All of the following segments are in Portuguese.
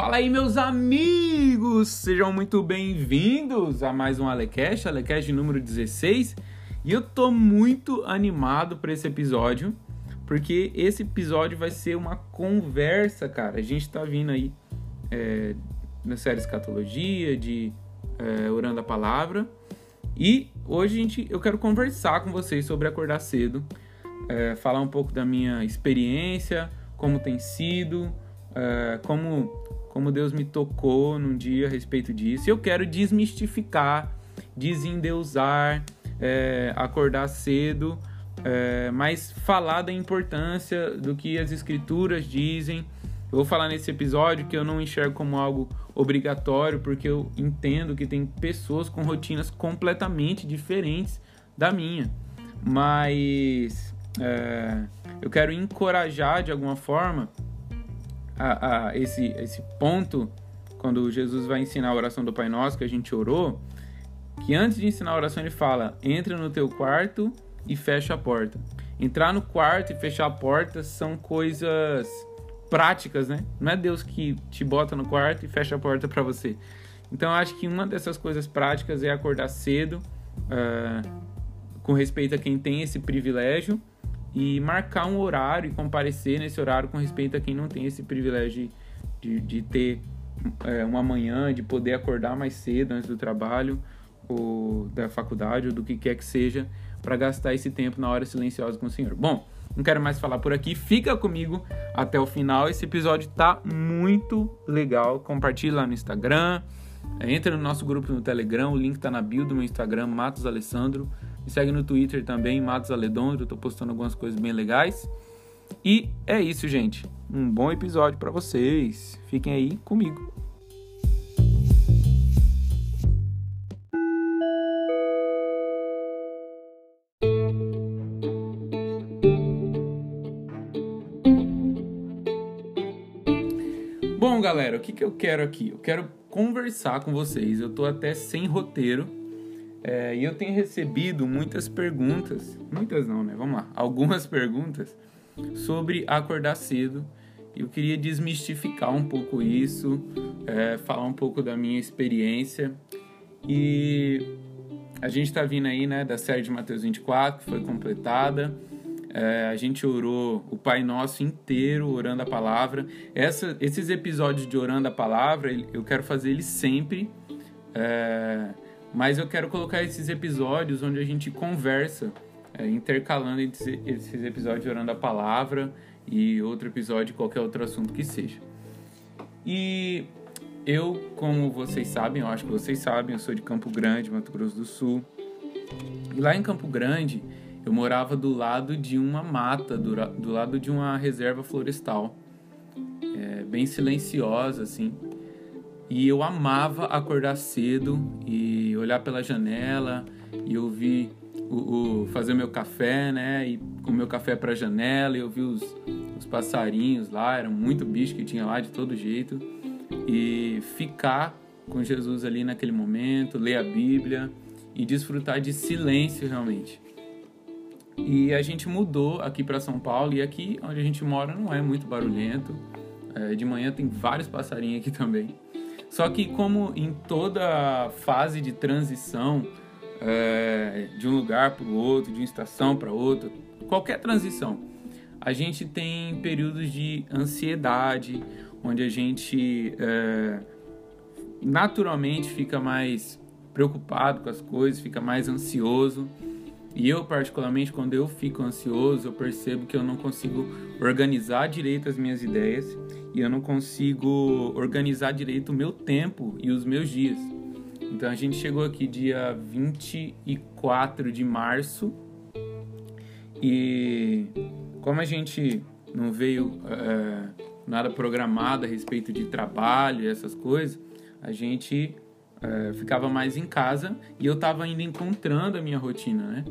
Fala aí, meus amigos! Sejam muito bem-vindos a mais um Alecast, Alecast número 16. E eu tô muito animado para esse episódio, porque esse episódio vai ser uma conversa, cara. A gente tá vindo aí é, na série Escatologia, de é, Orando a Palavra. E hoje gente, eu quero conversar com vocês sobre acordar cedo, é, falar um pouco da minha experiência, como tem sido, é, como, como Deus me tocou num dia a respeito disso. Eu quero desmistificar, desendeusar, é, acordar cedo, é, mas falar da importância do que as escrituras dizem. Eu vou falar nesse episódio que eu não enxergo como algo obrigatório, porque eu entendo que tem pessoas com rotinas completamente diferentes da minha. Mas é, eu quero encorajar de alguma forma a, a, esse, esse ponto, quando Jesus vai ensinar a oração do Pai Nosso, que a gente orou, que antes de ensinar a oração ele fala: entra no teu quarto e fecha a porta. Entrar no quarto e fechar a porta são coisas práticas, né? Não é Deus que te bota no quarto e fecha a porta para você. Então, acho que uma dessas coisas práticas é acordar cedo, uh, com respeito a quem tem esse privilégio, e marcar um horário e comparecer nesse horário com respeito a quem não tem esse privilégio de, de ter é, uma manhã, de poder acordar mais cedo antes do trabalho, ou da faculdade, ou do que quer que seja, para gastar esse tempo na hora silenciosa com o Senhor. Bom, não quero mais falar por aqui, fica comigo até o final. Esse episódio tá muito legal. Compartilha lá no Instagram, entra no nosso grupo no Telegram, o link tá na bio do meu Instagram, Matos Alessandro. Segue no Twitter também, Matos Aledondro, tô postando algumas coisas bem legais. E é isso, gente. Um bom episódio para vocês. Fiquem aí comigo. Bom, galera, o que, que eu quero aqui? Eu quero conversar com vocês. Eu tô até sem roteiro é, e eu tenho recebido muitas perguntas, muitas não, né? Vamos lá, algumas perguntas sobre acordar cedo. Eu queria desmistificar um pouco isso, é, falar um pouco da minha experiência. E a gente está vindo aí, né, da série de Mateus 24, que foi completada. É, a gente orou o Pai Nosso inteiro orando a palavra. Essa, esses episódios de orando a palavra, eu quero fazer eles sempre. É, mas eu quero colocar esses episódios onde a gente conversa, é, intercalando esses episódios orando a palavra e outro episódio, qualquer outro assunto que seja. E eu, como vocês sabem, eu acho que vocês sabem, eu sou de Campo Grande, Mato Grosso do Sul. E lá em Campo Grande, eu morava do lado de uma mata, do, do lado de uma reserva florestal, é, bem silenciosa, assim. E eu amava acordar cedo e olhar pela janela e ouvir o, o fazer meu café, né? E com meu café para a janela e ouvir os, os passarinhos lá, eram muito bicho que tinha lá de todo jeito. E ficar com Jesus ali naquele momento, ler a Bíblia e desfrutar de silêncio realmente. E a gente mudou aqui para São Paulo e aqui onde a gente mora não é muito barulhento. É, de manhã tem vários passarinhos aqui também. Só que como em toda fase de transição é, de um lugar para o outro, de uma estação para outra, qualquer transição, a gente tem períodos de ansiedade, onde a gente é, naturalmente fica mais preocupado com as coisas, fica mais ansioso. E eu, particularmente, quando eu fico ansioso, eu percebo que eu não consigo organizar direito as minhas ideias e eu não consigo organizar direito o meu tempo e os meus dias. Então a gente chegou aqui dia 24 de março e como a gente não veio é, nada programado a respeito de trabalho e essas coisas, a gente é, ficava mais em casa e eu estava ainda encontrando a minha rotina, né?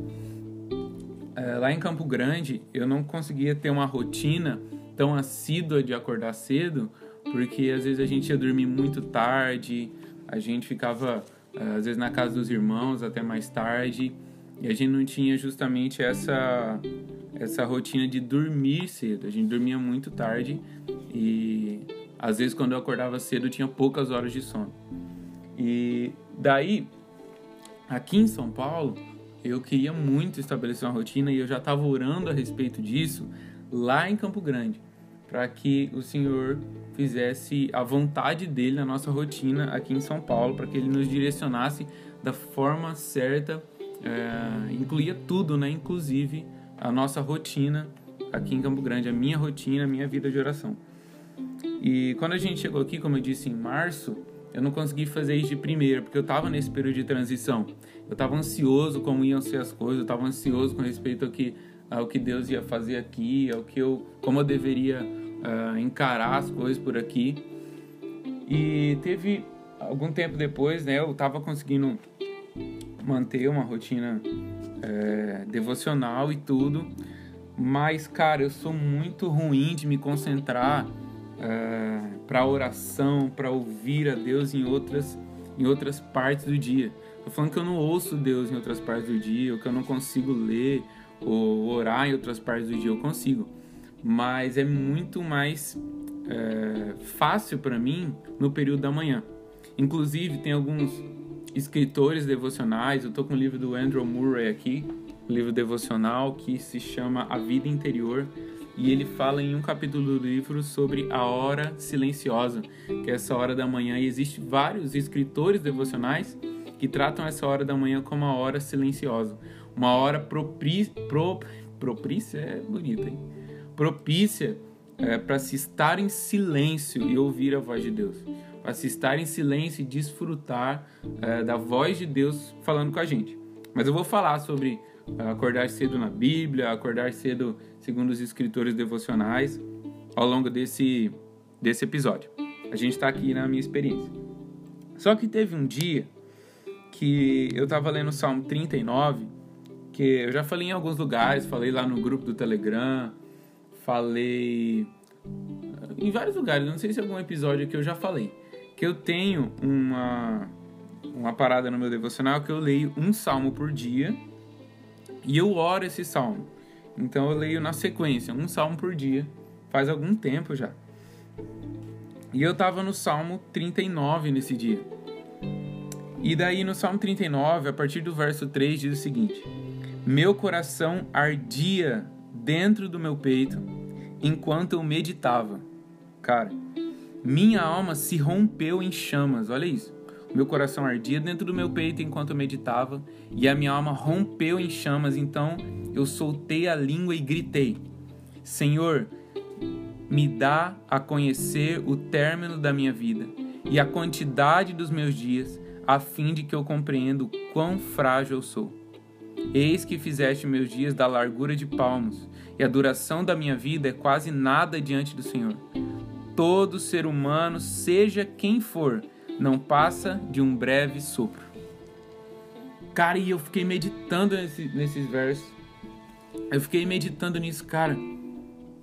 É, lá em Campo Grande eu não conseguia ter uma rotina tão assídua de acordar cedo, porque às vezes a gente ia dormir muito tarde, a gente ficava é, às vezes na casa dos irmãos até mais tarde e a gente não tinha justamente essa essa rotina de dormir cedo. A gente dormia muito tarde e Às vezes, quando eu acordava cedo, eu tinha poucas horas de sono. E daí, aqui em São Paulo, eu queria muito estabelecer uma rotina e eu já estava orando a respeito disso lá em Campo Grande, para que o Senhor fizesse a vontade dele na nossa rotina aqui em São Paulo, para que ele nos direcionasse da forma certa, é, incluía tudo, né? Inclusive a nossa rotina aqui em Campo Grande, a minha rotina, a minha vida de oração. E quando a gente chegou aqui, como eu disse, em março, eu não consegui fazer isso de primeira, porque eu estava nesse período de transição. Eu estava ansioso como iam ser as coisas, eu estava ansioso com respeito ao que, ao que Deus ia fazer aqui, ao que eu, como eu deveria uh, encarar as coisas por aqui. E teve algum tempo depois, né, eu estava conseguindo manter uma rotina é, devocional e tudo, mas cara, eu sou muito ruim de me concentrar é, para oração, para ouvir a Deus em outras em outras partes do dia. Tô falando que eu não ouço Deus em outras partes do dia, ou que eu não consigo ler ou orar em outras partes do dia, eu consigo. Mas é muito mais é, fácil para mim no período da manhã. Inclusive, tem alguns escritores devocionais. Eu tô com o livro do Andrew Murray aqui, um livro devocional que se chama A Vida Interior. E ele fala em um capítulo do livro sobre a hora silenciosa, que é essa hora da manhã. E existem vários escritores devocionais que tratam essa hora da manhã como a hora silenciosa. Uma hora propri, pro, propícia, é bonita, hein? Propícia é, para se estar em silêncio e ouvir a voz de Deus para se estar em silêncio e desfrutar é, da voz de Deus falando com a gente. Mas eu vou falar sobre é, acordar cedo na Bíblia, acordar cedo segundo os escritores devocionais ao longo desse, desse episódio. A gente está aqui na minha experiência. Só que teve um dia que eu estava lendo o Salmo 39, que eu já falei em alguns lugares, falei lá no grupo do Telegram, falei em vários lugares, não sei se é algum episódio que eu já falei que eu tenho uma, uma parada no meu devocional que eu leio um salmo por dia e eu oro esse salmo. Então eu leio na sequência, um salmo por dia, faz algum tempo já. E eu tava no salmo 39 nesse dia. E daí no salmo 39, a partir do verso 3, diz o seguinte: Meu coração ardia dentro do meu peito enquanto eu meditava. Cara, minha alma se rompeu em chamas, olha isso. Meu coração ardia dentro do meu peito enquanto eu meditava, e a minha alma rompeu em chamas, então eu soltei a língua e gritei: Senhor, me dá a conhecer o término da minha vida e a quantidade dos meus dias, a fim de que eu compreenda o quão frágil eu sou. Eis que fizeste meus dias da largura de palmos, e a duração da minha vida é quase nada diante do Senhor todo ser humano, seja quem for, não passa de um breve sopro. Cara, e eu fiquei meditando nesse, nesses versos. Eu fiquei meditando nisso, cara.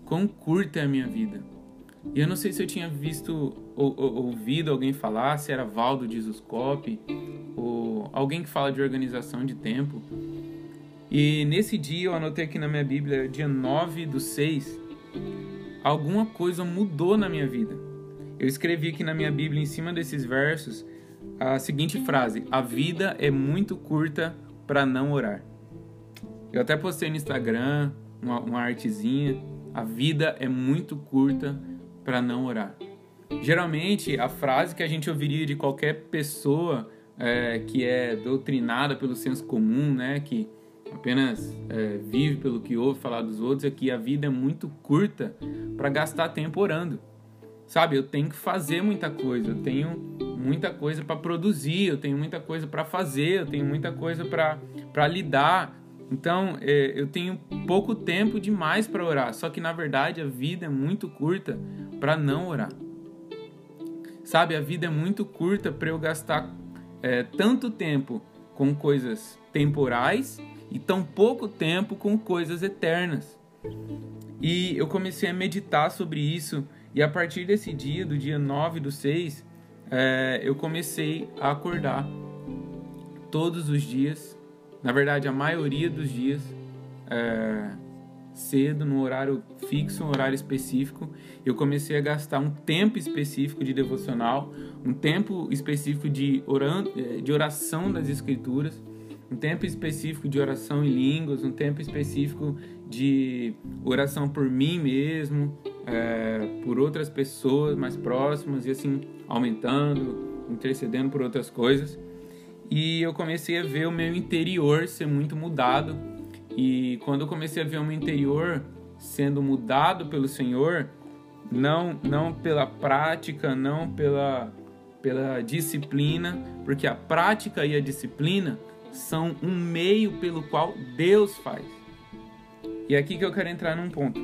Quão curta é a minha vida. E eu não sei se eu tinha visto ou, ou ouvido alguém falar, se era Valdo de Zuscope, ou alguém que fala de organização de tempo. E nesse dia eu anotei aqui na minha Bíblia, dia 9 do 6, alguma coisa mudou na minha vida. Eu escrevi aqui na minha Bíblia, em cima desses versos, a seguinte frase: A vida é muito curta para não orar. Eu até postei no Instagram uma, uma artezinha. A vida é muito curta para não orar. Geralmente, a frase que a gente ouviria de qualquer pessoa é, que é doutrinada pelo senso comum, né, que apenas é, vive pelo que ouve falar dos outros, é que a vida é muito curta para gastar tempo orando. Sabe, eu tenho que fazer muita coisa, eu tenho muita coisa para produzir, eu tenho muita coisa para fazer, eu tenho muita coisa para lidar. Então, é, eu tenho pouco tempo demais para orar, só que na verdade a vida é muito curta para não orar. Sabe, a vida é muito curta para eu gastar é, tanto tempo com coisas temporais e tão pouco tempo com coisas eternas. E eu comecei a meditar sobre isso, e a partir desse dia, do dia 9 do 6, é, eu comecei a acordar todos os dias, na verdade, a maioria dos dias, é, cedo, num horário fixo, um horário específico. Eu comecei a gastar um tempo específico de devocional, um tempo específico de, oran, eh, de oração das Escrituras, um tempo específico de oração em línguas, um tempo específico de oração por mim mesmo, é, por outras pessoas mais próximas e assim aumentando, intercedendo por outras coisas. E eu comecei a ver o meu interior ser muito mudado e quando eu comecei a ver o meu interior sendo mudado pelo Senhor, não não pela prática, não pela pela disciplina, porque a prática e a disciplina são um meio pelo qual Deus faz. E é aqui que eu quero entrar num ponto.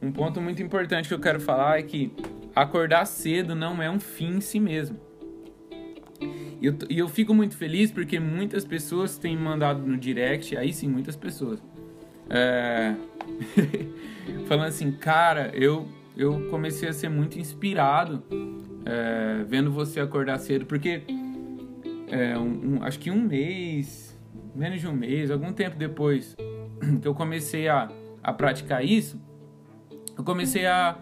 Um ponto muito importante que eu quero falar é que acordar cedo não é um fim em si mesmo. E eu, eu fico muito feliz porque muitas pessoas têm mandado no direct, aí sim, muitas pessoas, é... falando assim, cara, eu, eu comecei a ser muito inspirado é, vendo você acordar cedo, porque é, um, um, acho que um mês, menos de um mês, algum tempo depois que eu comecei a, a praticar isso, eu comecei a,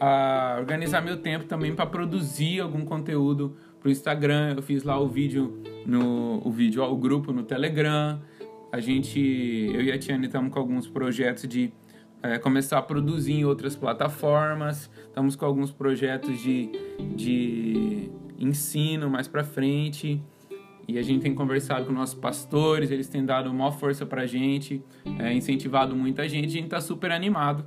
a organizar meu tempo também para produzir algum conteúdo pro Instagram, eu fiz lá o vídeo no o vídeo, o grupo no Telegram. A gente, eu e a Tiane estamos com alguns projetos de é, começar a produzir em outras plataformas. Estamos com alguns projetos de, de ensino mais para frente. E a gente tem conversado com nossos pastores, eles têm dado maior força pra gente, é, incentivado muita gente, a gente tá super animado.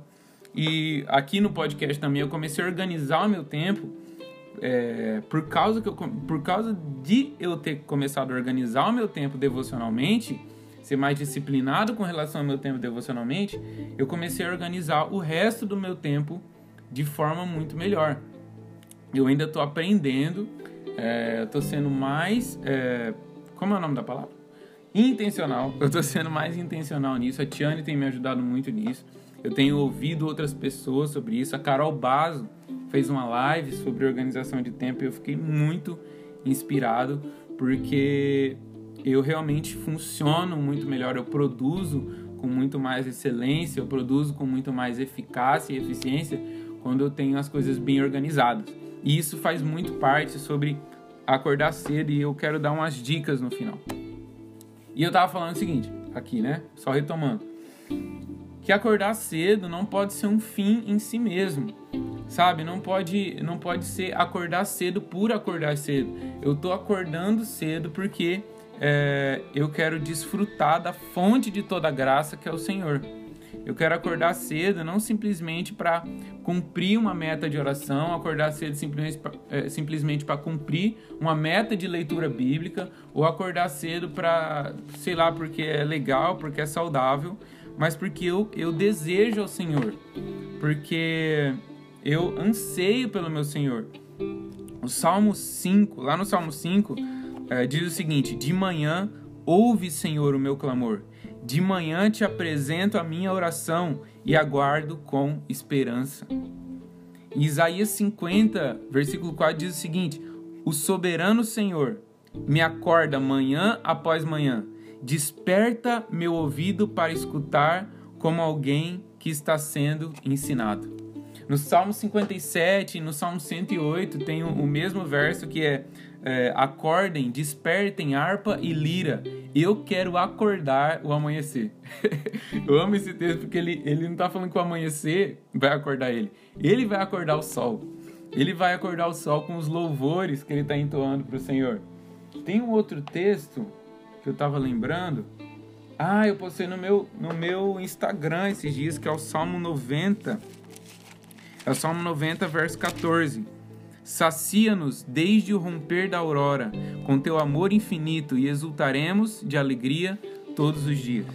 E aqui no podcast também eu comecei a organizar o meu tempo é, por, causa que eu, por causa de eu ter começado a organizar o meu tempo devocionalmente, ser mais disciplinado com relação ao meu tempo devocionalmente, eu comecei a organizar o resto do meu tempo de forma muito melhor. Eu ainda estou aprendendo, é, estou sendo mais. É, como é o nome da palavra? Intencional. Eu estou sendo mais intencional nisso. A Tiane tem me ajudado muito nisso. Eu tenho ouvido outras pessoas sobre isso. A Carol Bazo fez uma live sobre organização de tempo e eu fiquei muito inspirado porque eu realmente funciono muito melhor, eu produzo com muito mais excelência, eu produzo com muito mais eficácia e eficiência quando eu tenho as coisas bem organizadas. E isso faz muito parte sobre acordar cedo e eu quero dar umas dicas no final. E eu tava falando o seguinte, aqui, né? Só retomando. Que acordar cedo não pode ser um fim em si mesmo sabe? Não pode, não pode ser acordar cedo por acordar cedo. Eu tô acordando cedo porque é, eu quero desfrutar da fonte de toda graça que é o Senhor. Eu quero acordar cedo, não simplesmente para cumprir uma meta de oração, acordar cedo simplesmente para é, cumprir uma meta de leitura bíblica, ou acordar cedo para, sei lá, porque é legal, porque é saudável, mas porque eu, eu desejo ao Senhor. Porque eu anseio pelo meu Senhor. O Salmo 5, lá no Salmo 5, é, diz o seguinte: De manhã ouve, Senhor, o meu clamor. De manhã te apresento a minha oração e aguardo com esperança. Em Isaías 50, versículo 4 diz o seguinte: O soberano Senhor me acorda manhã após manhã, desperta meu ouvido para escutar como alguém que está sendo ensinado. No Salmo 57 e no Salmo 108 tem o, o mesmo verso que é, é, acordem, despertem harpa e lira. Eu quero acordar o amanhecer. Eu amo esse texto porque ele, ele não está falando que o amanhecer vai acordar ele. Ele vai acordar o sol. Ele vai acordar o sol com os louvores que ele está entoando para o Senhor. Tem um outro texto que eu estava lembrando. Ah, eu postei no meu, no meu Instagram esses dias, que é o Salmo 90 é o Salmo 90, verso 14. Sacia-nos desde o romper da aurora, com teu amor infinito, e exultaremos de alegria todos os dias.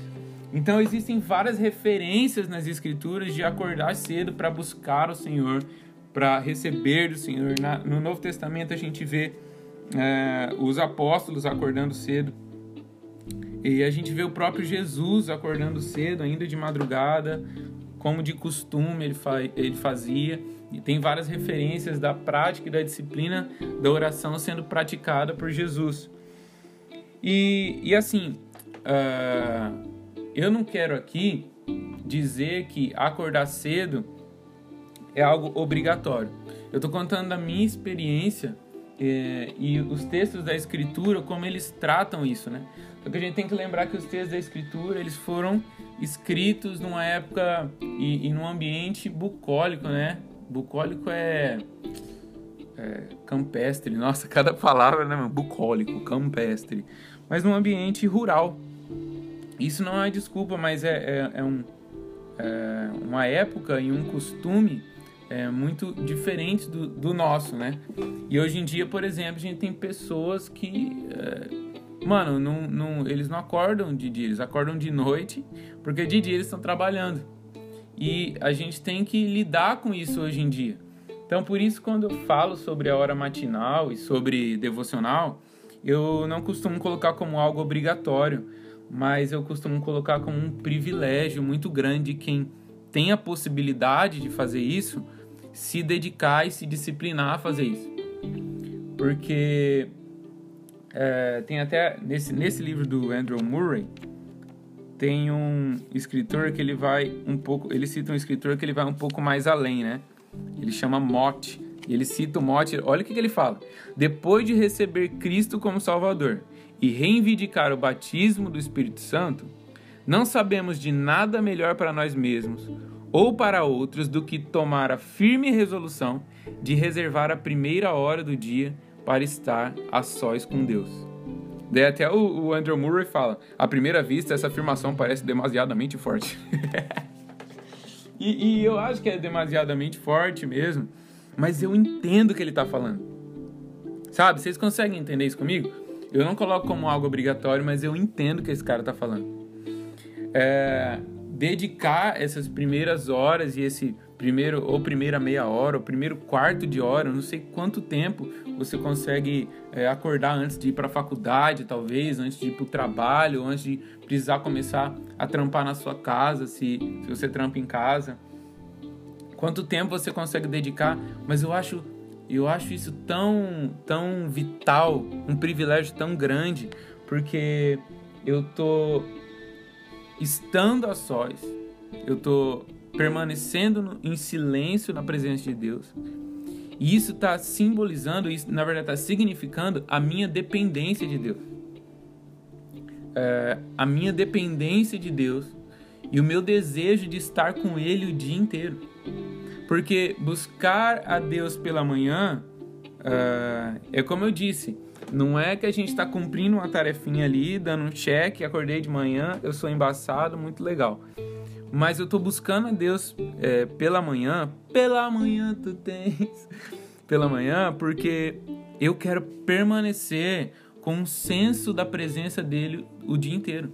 Então existem várias referências nas Escrituras de acordar cedo para buscar o Senhor, para receber do Senhor. No Novo Testamento a gente vê é, os apóstolos acordando cedo. E a gente vê o próprio Jesus acordando cedo, ainda de madrugada, como de costume ele, fa ele fazia. E tem várias referências da prática e da disciplina da oração sendo praticada por Jesus. E, e assim, uh, eu não quero aqui dizer que acordar cedo é algo obrigatório. Eu estou contando da minha experiência é, e os textos da Escritura, como eles tratam isso, né? Só que a gente tem que lembrar que os textos da Escritura, eles foram escritos numa época e, e num ambiente bucólico, né? Bucólico é, é, campestre, nossa, cada palavra, né, mano? Bucólico, campestre. Mas num ambiente rural. Isso não é desculpa, mas é, é, é um, é uma época e um costume é, muito diferentes do, do, nosso, né? E hoje em dia, por exemplo, a gente tem pessoas que, é, mano, não, não, eles não acordam de dia, eles acordam de noite, porque de dia eles estão trabalhando. E a gente tem que lidar com isso hoje em dia. Então, por isso, quando eu falo sobre a hora matinal e sobre devocional, eu não costumo colocar como algo obrigatório, mas eu costumo colocar como um privilégio muito grande quem tem a possibilidade de fazer isso se dedicar e se disciplinar a fazer isso. Porque é, tem até nesse, nesse livro do Andrew Murray tem um escritor que ele vai um pouco, ele cita um escritor que ele vai um pouco mais além, né? Ele chama Mott. E ele cita o Mott, olha o que, que ele fala. Depois de receber Cristo como Salvador e reivindicar o batismo do Espírito Santo, não sabemos de nada melhor para nós mesmos ou para outros do que tomar a firme resolução de reservar a primeira hora do dia para estar a sós com Deus. Daí até o, o Andrew Murray fala: à primeira vista, essa afirmação parece demasiadamente forte. e, e, eu acho que é demasiadamente forte mesmo, mas eu entendo o que ele está falando. Sabe, vocês conseguem entender isso comigo? Eu não coloco como algo obrigatório, mas eu entendo o que esse cara está falando. É, dedicar essas primeiras horas e esse primeiro ou primeira meia hora, ou primeiro quarto de hora, não sei quanto tempo você consegue é, acordar antes de ir para a faculdade, talvez, antes de ir para o trabalho, antes de precisar começar a trampar na sua casa, se, se você trampa em casa. Quanto tempo você consegue dedicar? Mas eu acho eu acho isso tão tão vital, um privilégio tão grande, porque eu tô estando a sós, eu estou permanecendo em silêncio na presença de Deus. E isso está simbolizando, isso na verdade está significando a minha dependência de Deus. É, a minha dependência de Deus e o meu desejo de estar com Ele o dia inteiro. Porque buscar a Deus pela manhã é, é como eu disse, não é que a gente está cumprindo uma tarefinha ali, dando um check, acordei de manhã, eu sou embaçado, muito legal. Mas eu estou buscando a Deus é, pela manhã, pela manhã tu tens, pela manhã, porque eu quero permanecer com um senso da presença dele o dia inteiro.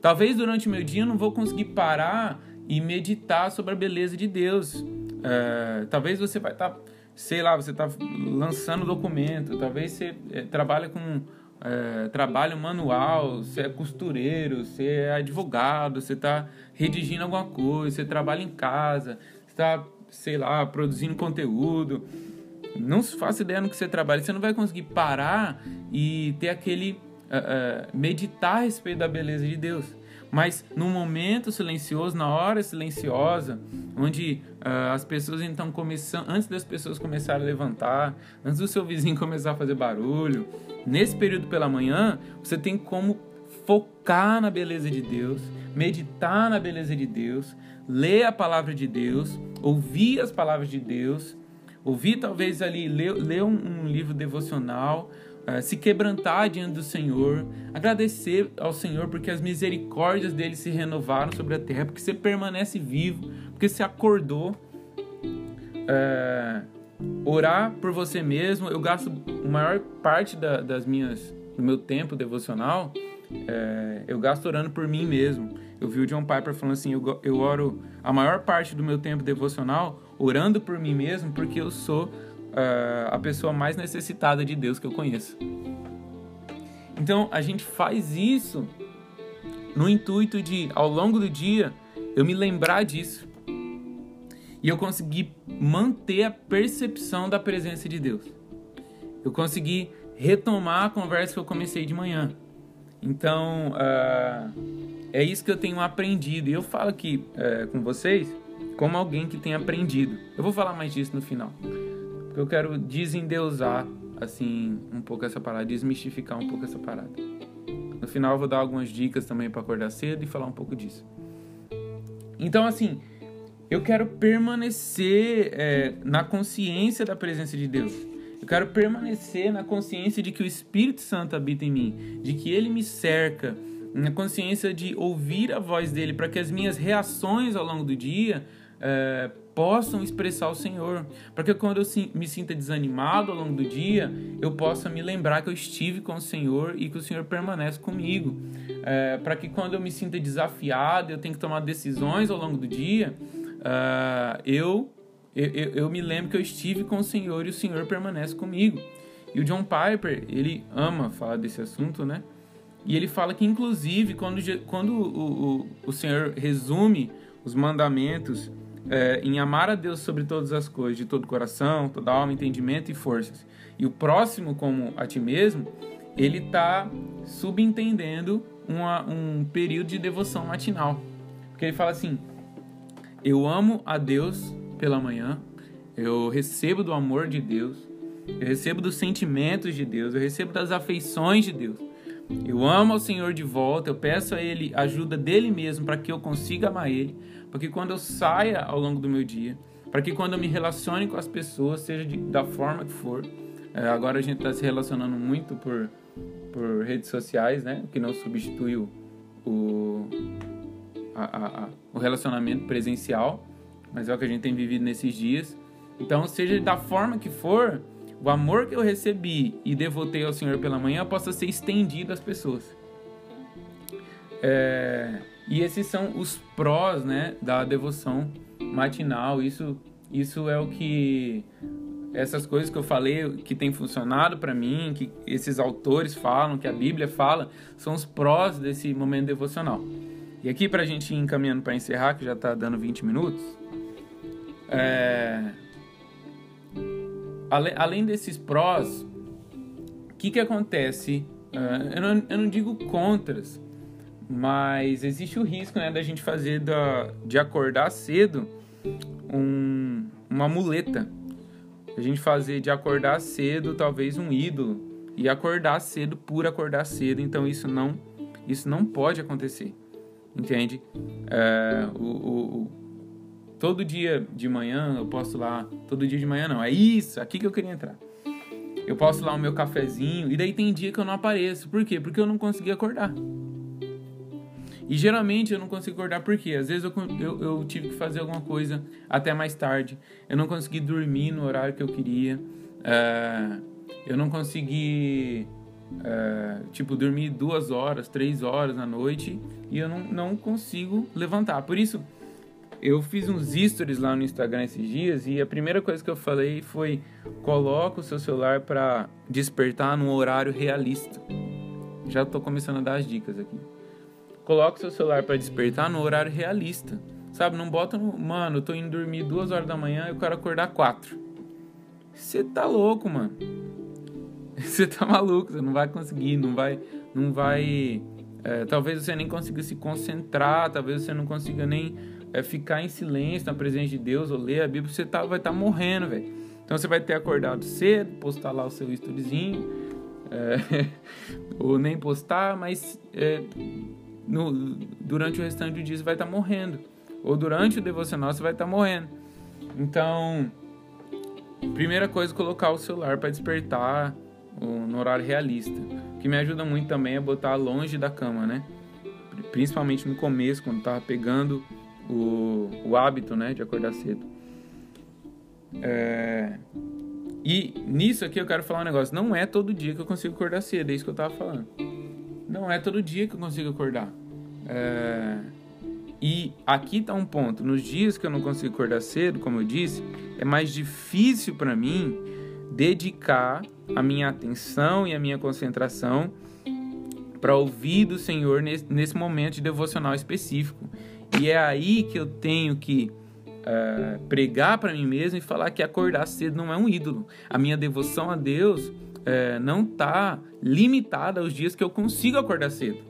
Talvez durante o meu dia eu não vou conseguir parar e meditar sobre a beleza de Deus. É, talvez você vai estar tá sei lá, você está lançando documento, talvez você é, trabalha com é, trabalho manual, você é costureiro, você é advogado, você está redigindo alguma coisa, você trabalha em casa, está, sei lá, produzindo conteúdo. Não se faça ideia no que você trabalha, você não vai conseguir parar e ter aquele. Uh, uh, meditar a respeito da beleza de Deus. Mas no momento silencioso, na hora silenciosa, onde uh, as pessoas então começam, antes das pessoas começarem a levantar, antes do seu vizinho começar a fazer barulho, nesse período pela manhã, você tem como focar na beleza de Deus, meditar na beleza de Deus, ler a palavra de Deus, ouvir as palavras de Deus, ouvir talvez ali, ler, ler um, um livro devocional, uh, se quebrantar diante do Senhor, agradecer ao Senhor porque as misericórdias dele se renovaram sobre a terra, porque você permanece vivo, porque você acordou. Uh, orar por você mesmo, eu gasto a maior parte da, das minhas, do meu tempo devocional, é, eu gasto orando por mim mesmo. Eu vi o John Piper falando assim: eu, eu oro a maior parte do meu tempo devocional orando por mim mesmo, porque eu sou uh, a pessoa mais necessitada de Deus que eu conheço. Então a gente faz isso no intuito de, ao longo do dia, eu me lembrar disso e eu conseguir manter a percepção da presença de Deus. Eu consegui retomar a conversa que eu comecei de manhã. Então, uh, é isso que eu tenho aprendido. E eu falo aqui é, com vocês como alguém que tem aprendido. Eu vou falar mais disso no final. Eu quero desendeusar, assim, um pouco essa parada, desmistificar um pouco essa parada. No final eu vou dar algumas dicas também para acordar cedo e falar um pouco disso. Então, assim, eu quero permanecer é, na consciência da presença de Deus. Eu quero permanecer na consciência de que o Espírito Santo habita em mim, de que ele me cerca, na consciência de ouvir a voz dele, para que as minhas reações ao longo do dia é, possam expressar o Senhor. Para que quando eu me sinta desanimado ao longo do dia, eu possa me lembrar que eu estive com o Senhor e que o Senhor permanece comigo. É, para que quando eu me sinta desafiado, eu tenho que tomar decisões ao longo do dia, uh, eu, eu, eu me lembro que eu estive com o Senhor e o Senhor permanece comigo. E o John Piper, ele ama falar desse assunto, né? E ele fala que, inclusive, quando, quando o, o, o Senhor resume os mandamentos é, em amar a Deus sobre todas as coisas, de todo coração, toda alma, entendimento e forças, e o próximo como a ti mesmo, ele está subentendendo uma, um período de devoção matinal. Porque ele fala assim: Eu amo a Deus pela manhã, eu recebo do amor de Deus, eu recebo dos sentimentos de Deus, eu recebo das afeições de Deus. Eu amo ao Senhor de volta, eu peço a Ele ajuda dele mesmo para que eu consiga amar Ele, para que quando eu saia ao longo do meu dia, para que quando eu me relacione com as pessoas, seja de, da forma que for. É, agora a gente está se relacionando muito por, por redes sociais, né? O que não substitui o, o, a, a, a, o relacionamento presencial, mas é o que a gente tem vivido nesses dias. Então, seja da forma que for, o amor que eu recebi e devotei ao Senhor pela manhã possa ser estendido às pessoas. É, e esses são os prós né, da devoção matinal. Isso, isso é o que essas coisas que eu falei que tem funcionado para mim, que esses autores falam, que a Bíblia fala, são os prós desse momento devocional. E aqui para a gente ir encaminhando para encerrar, que já está dando 20 minutos, é, além, desses prós, o que, que acontece? Uh, eu, não, eu não digo contras, mas existe o risco né, da gente fazer da, de acordar cedo um, uma muleta. A gente fazer de acordar cedo talvez um ídolo. E acordar cedo por acordar cedo. Então isso não, isso não pode acontecer. Entende? É, o, o, Todo dia de manhã eu posso lá. Todo dia de manhã não. É isso, aqui que eu queria entrar. Eu posso lá o meu cafezinho. E daí tem dia que eu não apareço. Por quê? Porque eu não consegui acordar. E geralmente eu não consigo acordar porque às vezes eu, eu, eu, tive que fazer alguma coisa até mais tarde. Eu não consegui dormir no horário que eu queria. Uh, eu não consegui, uh, tipo, dormir duas horas, três horas na noite e eu não, não consigo levantar. Por isso, eu fiz uns stories lá no Instagram esses dias e a primeira coisa que eu falei foi: coloca o seu celular para despertar num horário realista. Já estou começando a dar as dicas aqui. Coloca o seu celular para despertar no horário realista. Sabe, não bota no. Mano, eu tô indo dormir duas horas da manhã e eu quero acordar quatro. Você tá louco, mano. Você tá maluco, você não vai conseguir, não vai. Não vai. É, talvez você nem consiga se concentrar, talvez você não consiga nem é ficar em silêncio na presença de Deus ou ler a Bíblia, você tá, vai estar tá morrendo, velho. Então você vai ter acordado cedo, postar lá o seu storyzinho, é, ou nem postar, mas é, no, durante o restante do dia você vai estar tá morrendo. Ou durante o devocional você vai estar tá morrendo. Então, primeira coisa, colocar o celular para despertar no horário realista. O que me ajuda muito também é botar longe da cama, né? Principalmente no começo, quando tava pegando o, o hábito né, de acordar cedo. É... E nisso aqui eu quero falar um negócio. Não é todo dia que eu consigo acordar cedo, é isso que eu tava falando. Não é todo dia que eu consigo acordar. É... E aqui tá um ponto. Nos dias que eu não consigo acordar cedo, como eu disse, é mais difícil para mim dedicar a minha atenção e a minha concentração para ouvir do Senhor nesse, nesse momento de devocional específico. E é aí que eu tenho que uh, pregar para mim mesmo e falar que acordar cedo não é um ídolo. A minha devoção a Deus uh, não está limitada aos dias que eu consigo acordar cedo.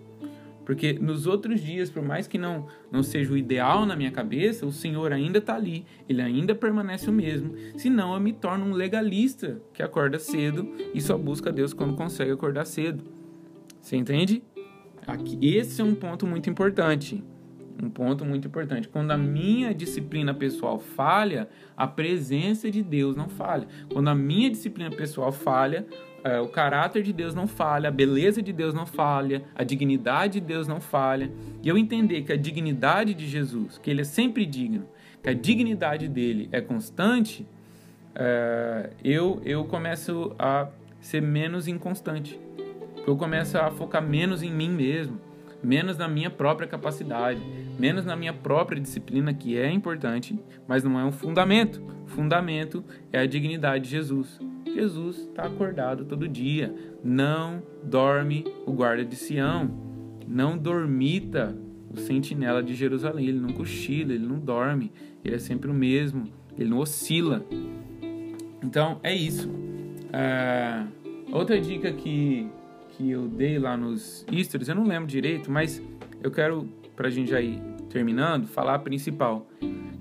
Porque nos outros dias, por mais que não, não seja o ideal na minha cabeça, o Senhor ainda está ali, ele ainda permanece o mesmo. Senão eu me torno um legalista que acorda cedo e só busca Deus quando consegue acordar cedo. Você entende? Aqui, esse é um ponto muito importante. Um ponto muito importante. Quando a minha disciplina pessoal falha, a presença de Deus não falha. Quando a minha disciplina pessoal falha, é, o caráter de Deus não falha, a beleza de Deus não falha, a dignidade de Deus não falha. E eu entender que a dignidade de Jesus, que ele é sempre digno, que a dignidade dele é constante, é, eu, eu começo a ser menos inconstante. Eu começo a focar menos em mim mesmo, menos na minha própria capacidade, menos na minha própria disciplina, que é importante, mas não é um fundamento. Fundamento é a dignidade de Jesus. Jesus está acordado todo dia. Não dorme o guarda de Sião. Não dormita o sentinela de Jerusalém. Ele não cochila, ele não dorme. Ele é sempre o mesmo. Ele não oscila. Então é isso. É... Outra dica que, que eu dei lá nos stories, eu não lembro direito, mas eu quero, para a gente já ir terminando, falar a principal,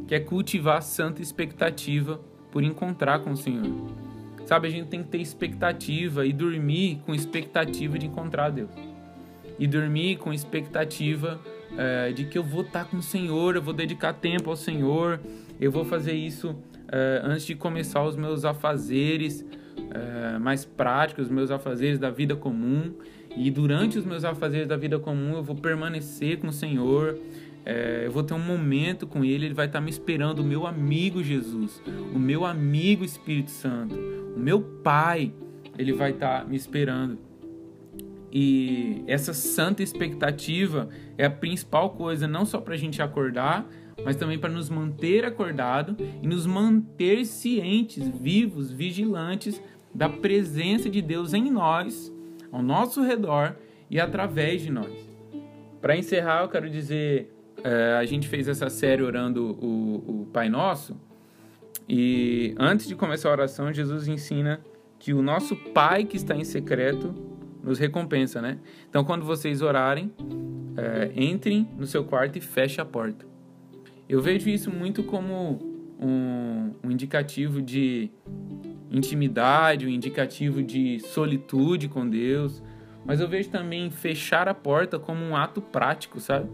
que é cultivar santa expectativa por encontrar com o Senhor. Sabe, a gente tem que ter expectativa e dormir com expectativa de encontrar Deus. E dormir com expectativa é, de que eu vou estar com o Senhor, eu vou dedicar tempo ao Senhor, eu vou fazer isso é, antes de começar os meus afazeres é, mais práticos, os meus afazeres da vida comum. E durante os meus afazeres da vida comum eu vou permanecer com o Senhor, é, eu vou ter um momento com Ele, Ele vai estar me esperando, o meu amigo Jesus, o meu amigo Espírito Santo, o meu Pai, Ele vai estar me esperando. E essa santa expectativa é a principal coisa, não só para a gente acordar, mas também para nos manter acordado e nos manter cientes, vivos, vigilantes da presença de Deus em nós, ao nosso redor e através de nós. Para encerrar, eu quero dizer é, a gente fez essa série orando o, o Pai Nosso. E antes de começar a oração, Jesus ensina que o nosso Pai que está em secreto nos recompensa, né? Então, quando vocês orarem, é, entrem no seu quarto e fechem a porta. Eu vejo isso muito como um, um indicativo de intimidade, um indicativo de solitude com Deus, mas eu vejo também fechar a porta como um ato prático, sabe?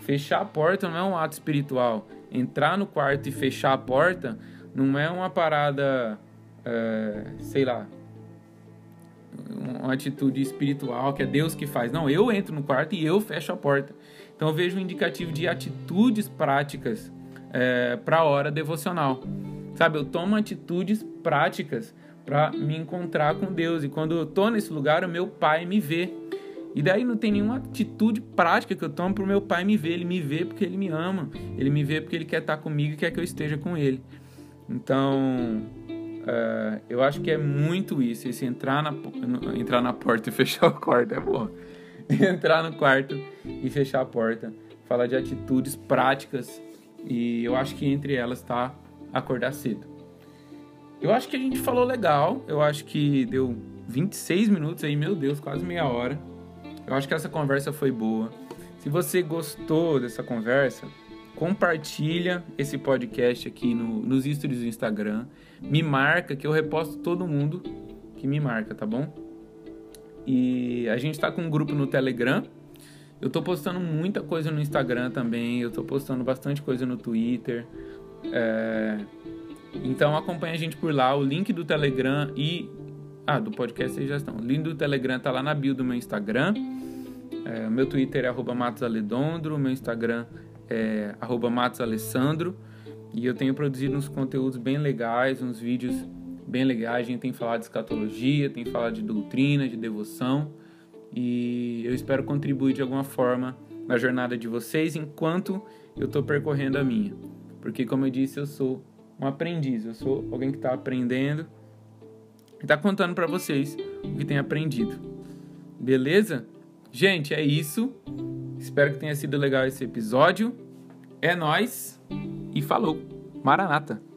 Fechar a porta não é um ato espiritual. Entrar no quarto e fechar a porta não é uma parada, é, sei lá, uma atitude espiritual que é Deus que faz. Não, eu entro no quarto e eu fecho a porta. Então eu vejo um indicativo de atitudes práticas é, para a hora devocional. Sabe, eu tomo atitudes práticas para me encontrar com Deus. E quando eu estou nesse lugar, o meu Pai me vê. E daí não tem nenhuma atitude prática que eu tomo pro meu pai me ver. Ele me vê porque ele me ama. Ele me vê porque ele quer estar comigo e quer que eu esteja com ele. Então, uh, eu acho que é muito isso. Esse entrar na, entrar na porta e fechar o quarto é bom. entrar no quarto e fechar a porta. Falar de atitudes práticas. E eu acho que entre elas está acordar cedo. Eu acho que a gente falou legal. Eu acho que deu 26 minutos aí, meu Deus, quase meia hora. Eu acho que essa conversa foi boa. Se você gostou dessa conversa, compartilha esse podcast aqui no, nos stories do Instagram. Me marca que eu reposto todo mundo que me marca, tá bom? E a gente tá com um grupo no Telegram. Eu tô postando muita coisa no Instagram também. Eu tô postando bastante coisa no Twitter. É... Então acompanha a gente por lá. O link do Telegram e ah, do podcast vocês já estão. O link do Telegram tá lá na bio do meu Instagram. É, meu Twitter é arroba o meu Instagram é matosalessandro. E eu tenho produzido uns conteúdos bem legais, uns vídeos bem legais. A gente tem falado de escatologia, tem falado de doutrina, de devoção. E eu espero contribuir de alguma forma na jornada de vocês enquanto eu estou percorrendo a minha. Porque, como eu disse, eu sou um aprendiz, eu sou alguém que está aprendendo e tá contando para vocês o que tem aprendido. Beleza? Gente, é isso. Espero que tenha sido legal esse episódio. É nós e falou. Maranata.